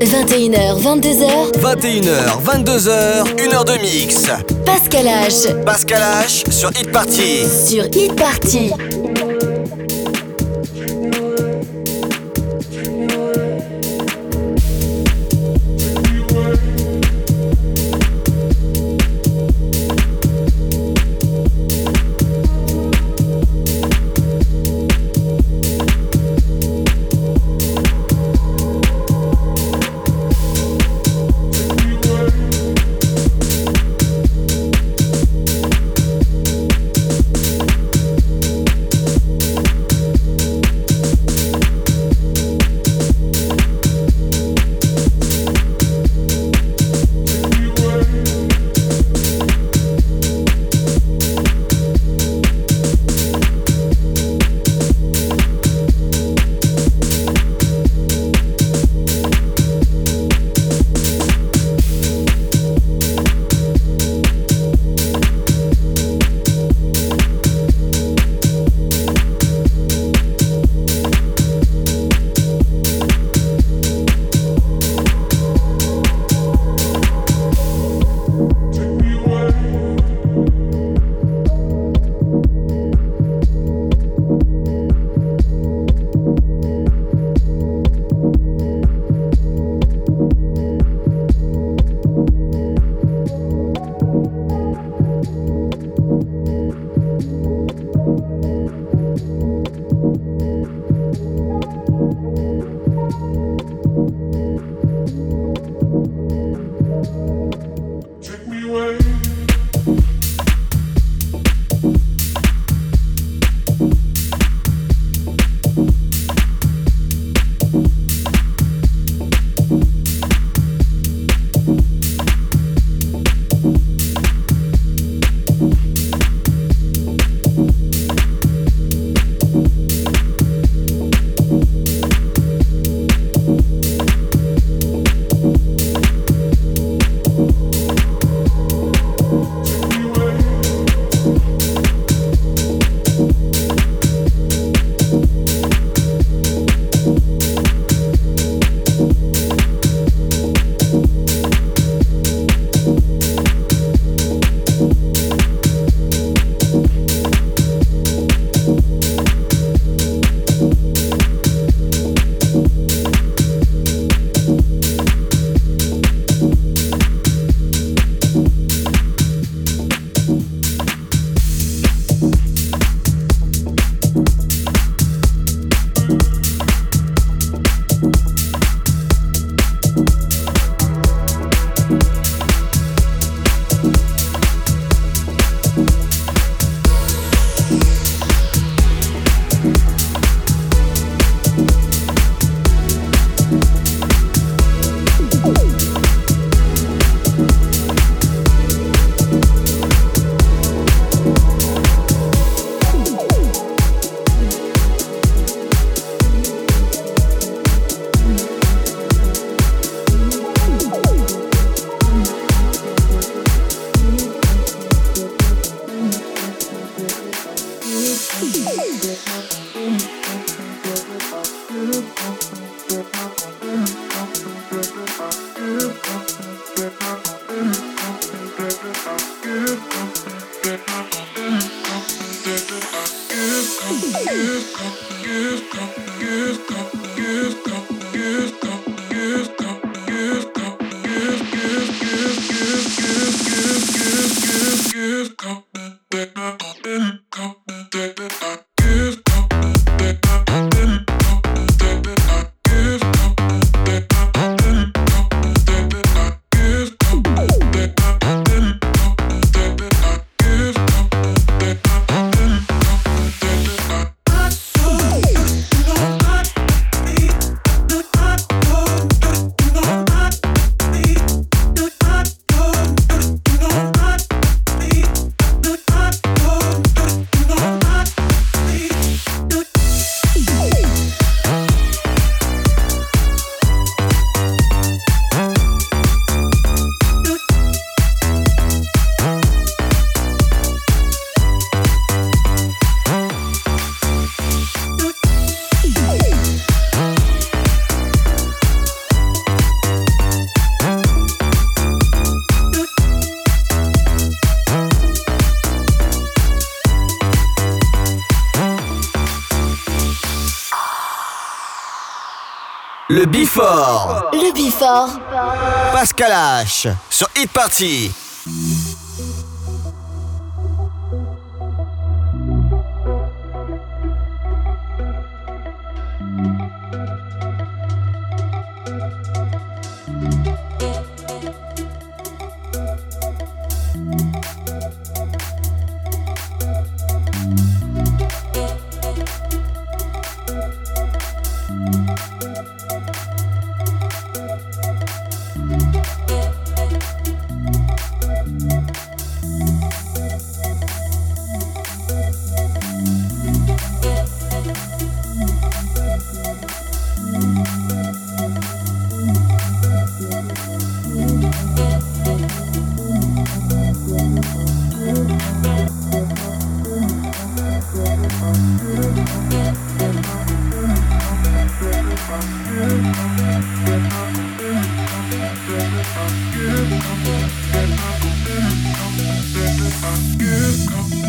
21h, 22h. 21h, 22h, 1h de mix. Pascal H. Pascal H sur Hit Party. Sur Hit Party. Le Bifort. Le Bifort. Pascal H. Sur Hit Party.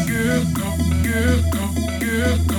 Get, go, get, go, get, go.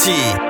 Party.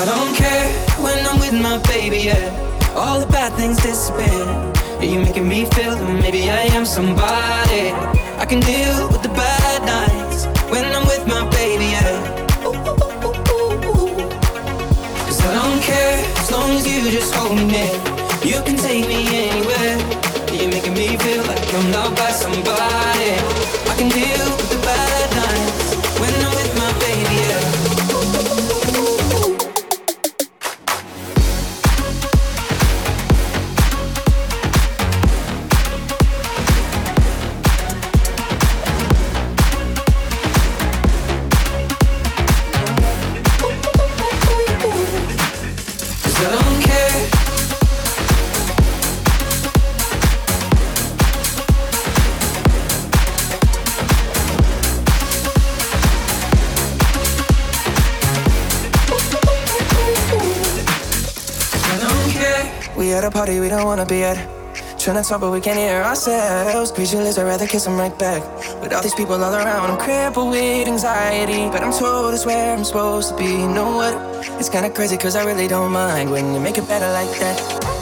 I don't care when I'm with my baby, yeah. All the bad things disappear. You're making me feel that maybe I am somebody. I can deal with the bad nights when I'm with my baby, yeah. Cause I don't care as long as you just hold me near. You can take me anywhere. Don't wanna be at. Trying to talk, but we can't hear ourselves. Speechless, I'd rather kiss them right back. With all these people all around, I'm crippled with anxiety. But I'm told it's where I'm supposed to be. You know what? It's kinda crazy, cause I really don't mind when you make it better like that.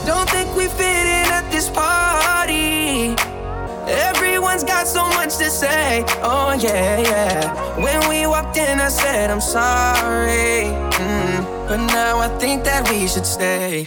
Don't think we fit in at this party. Everyone's got so much to say. Oh, yeah, yeah. When we walked in, I said, I'm sorry. Mm, but now I think that we should stay.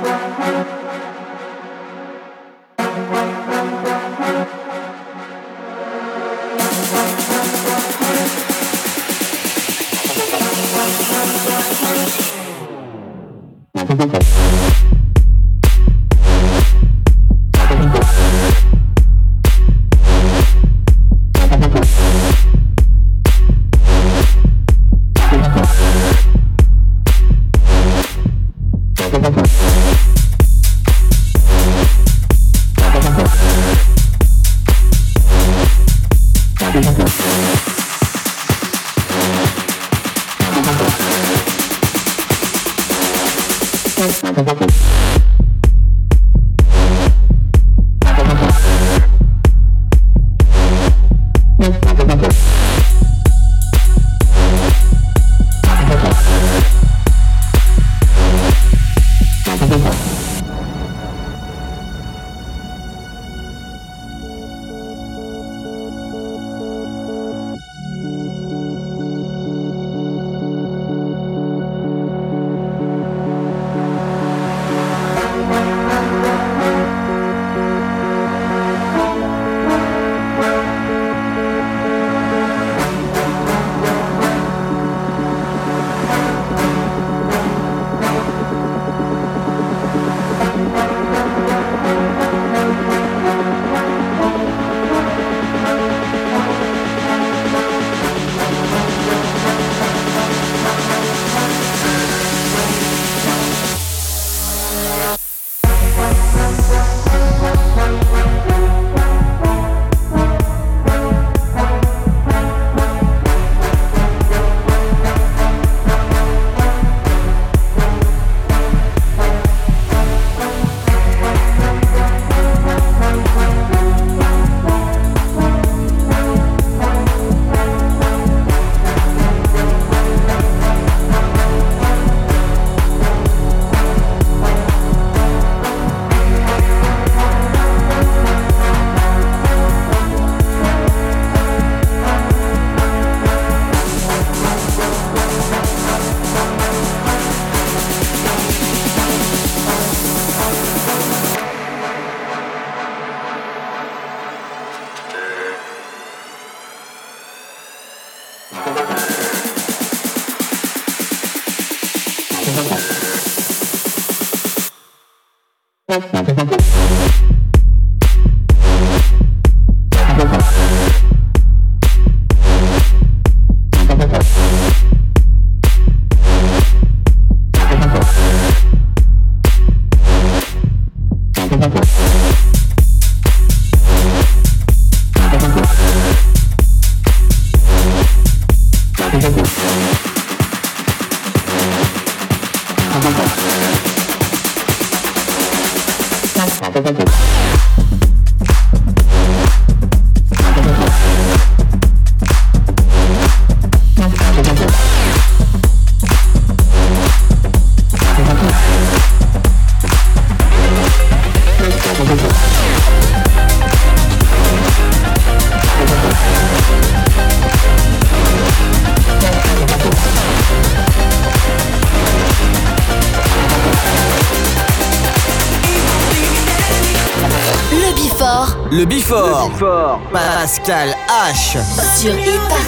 Pascal H.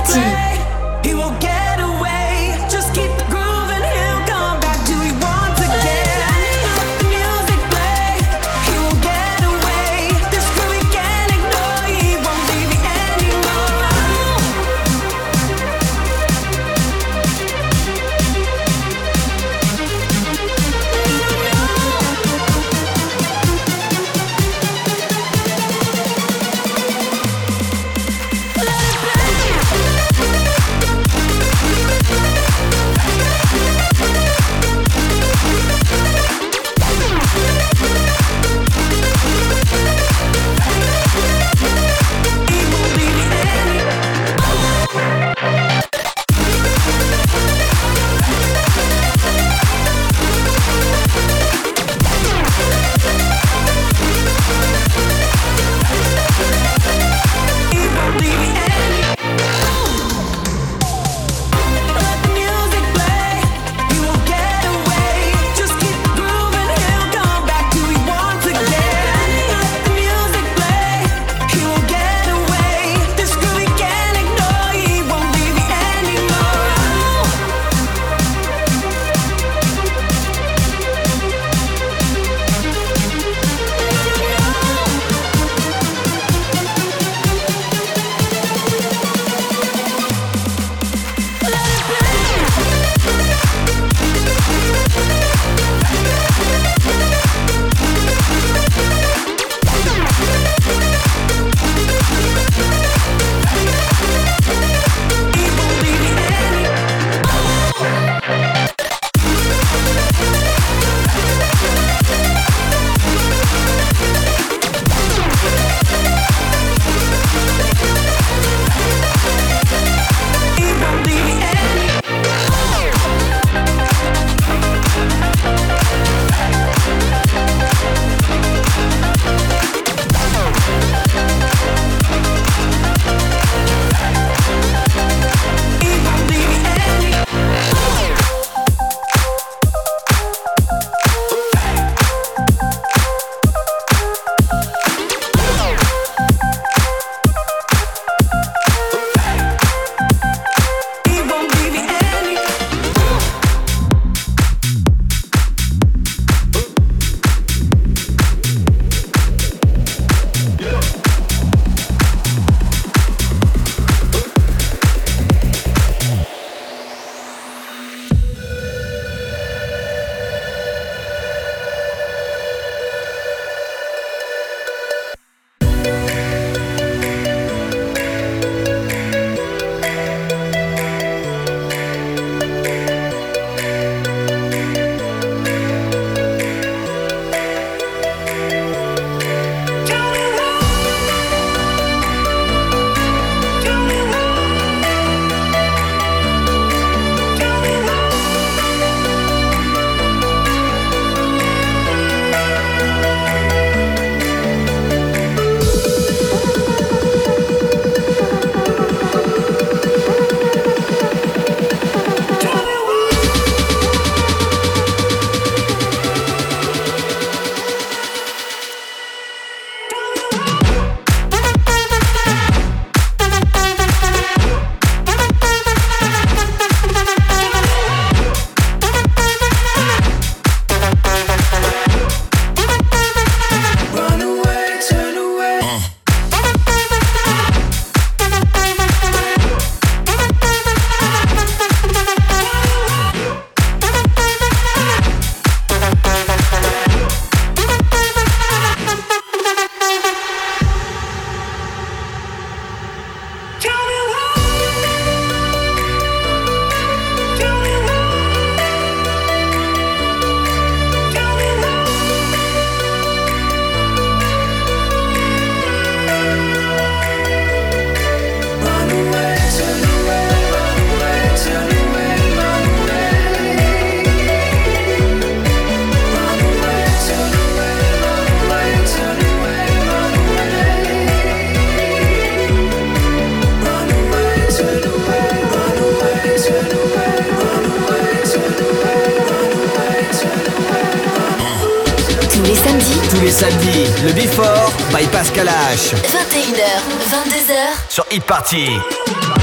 samedis, le Before by Pascal H. 21h, 22h. Sur Hit Party.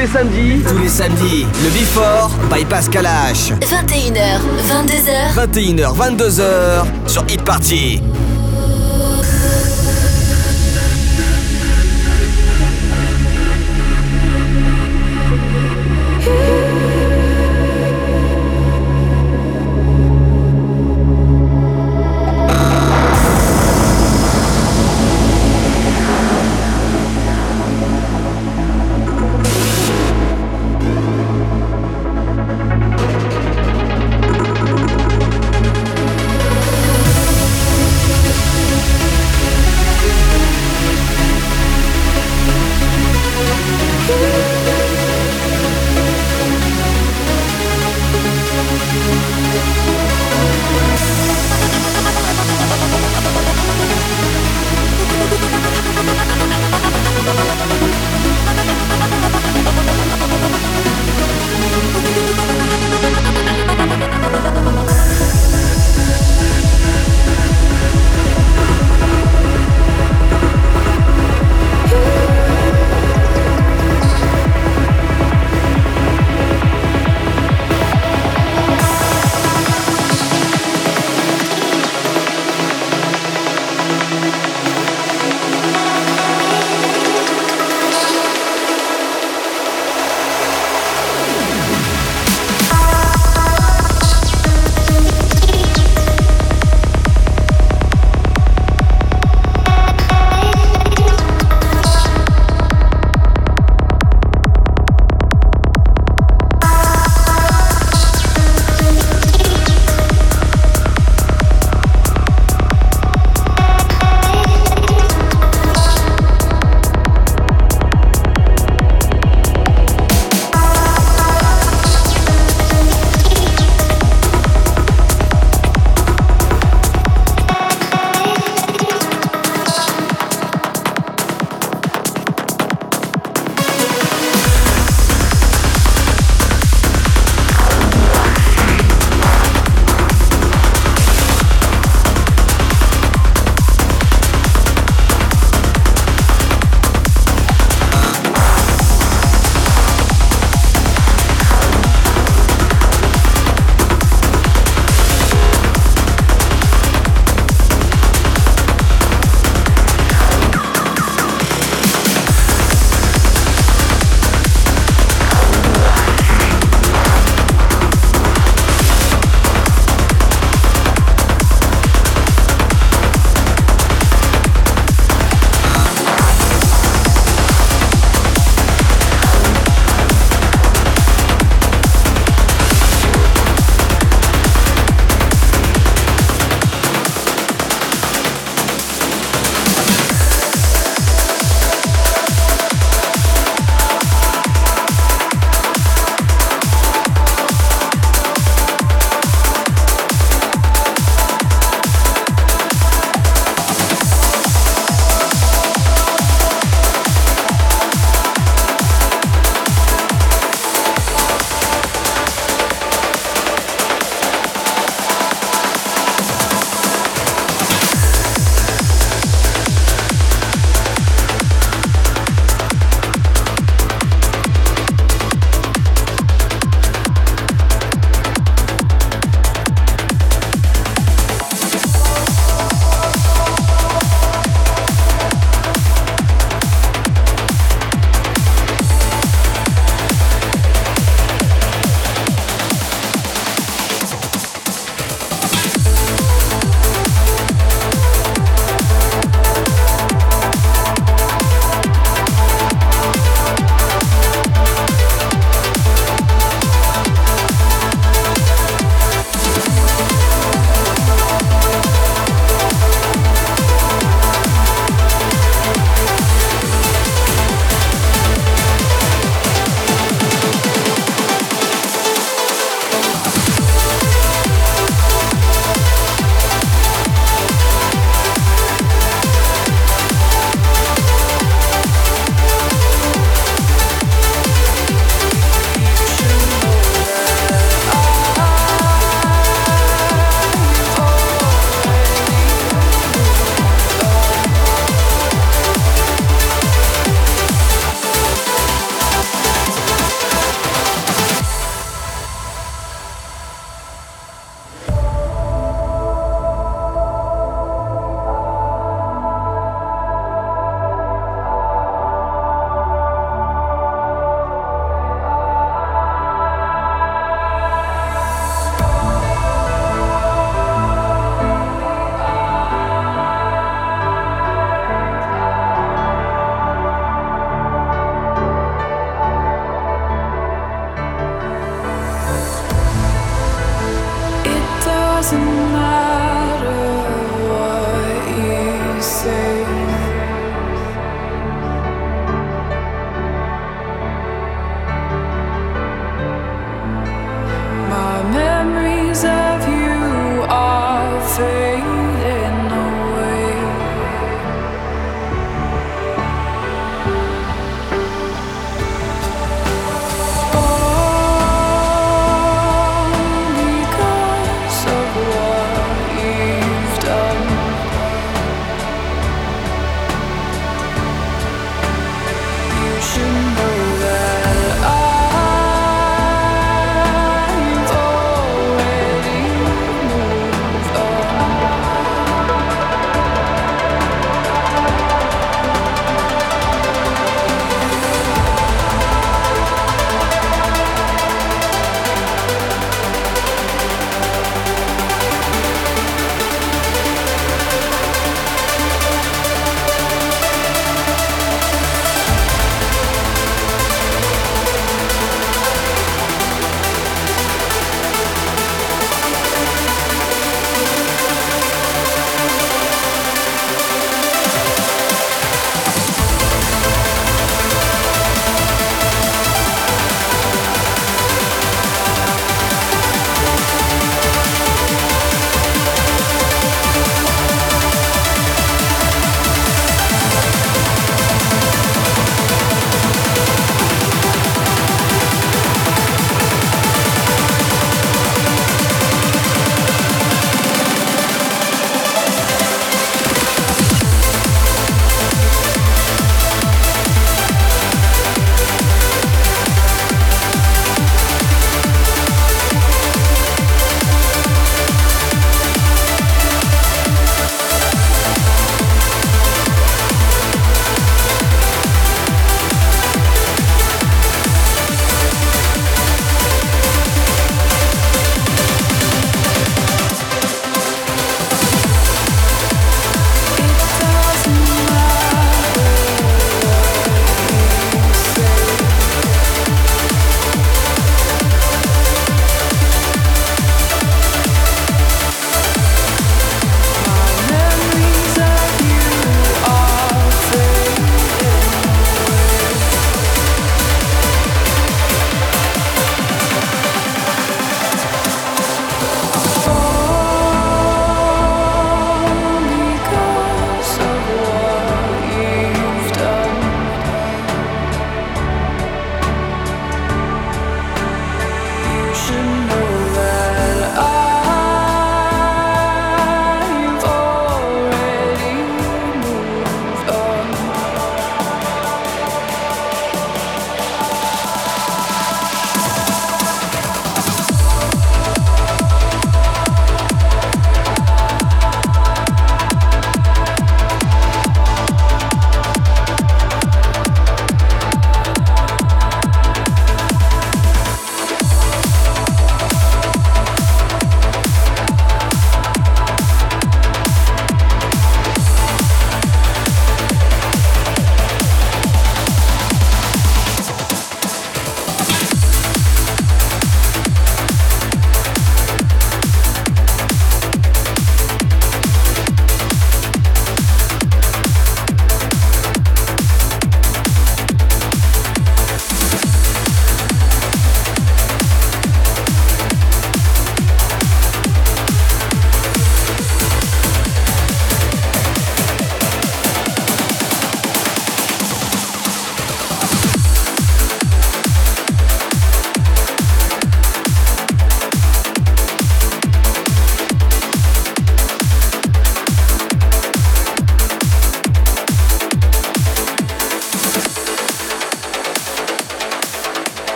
les samedis. Tous les samedis. Le Before by Pascal H. 21h, 22h. 21h, 22h sur Hit Party.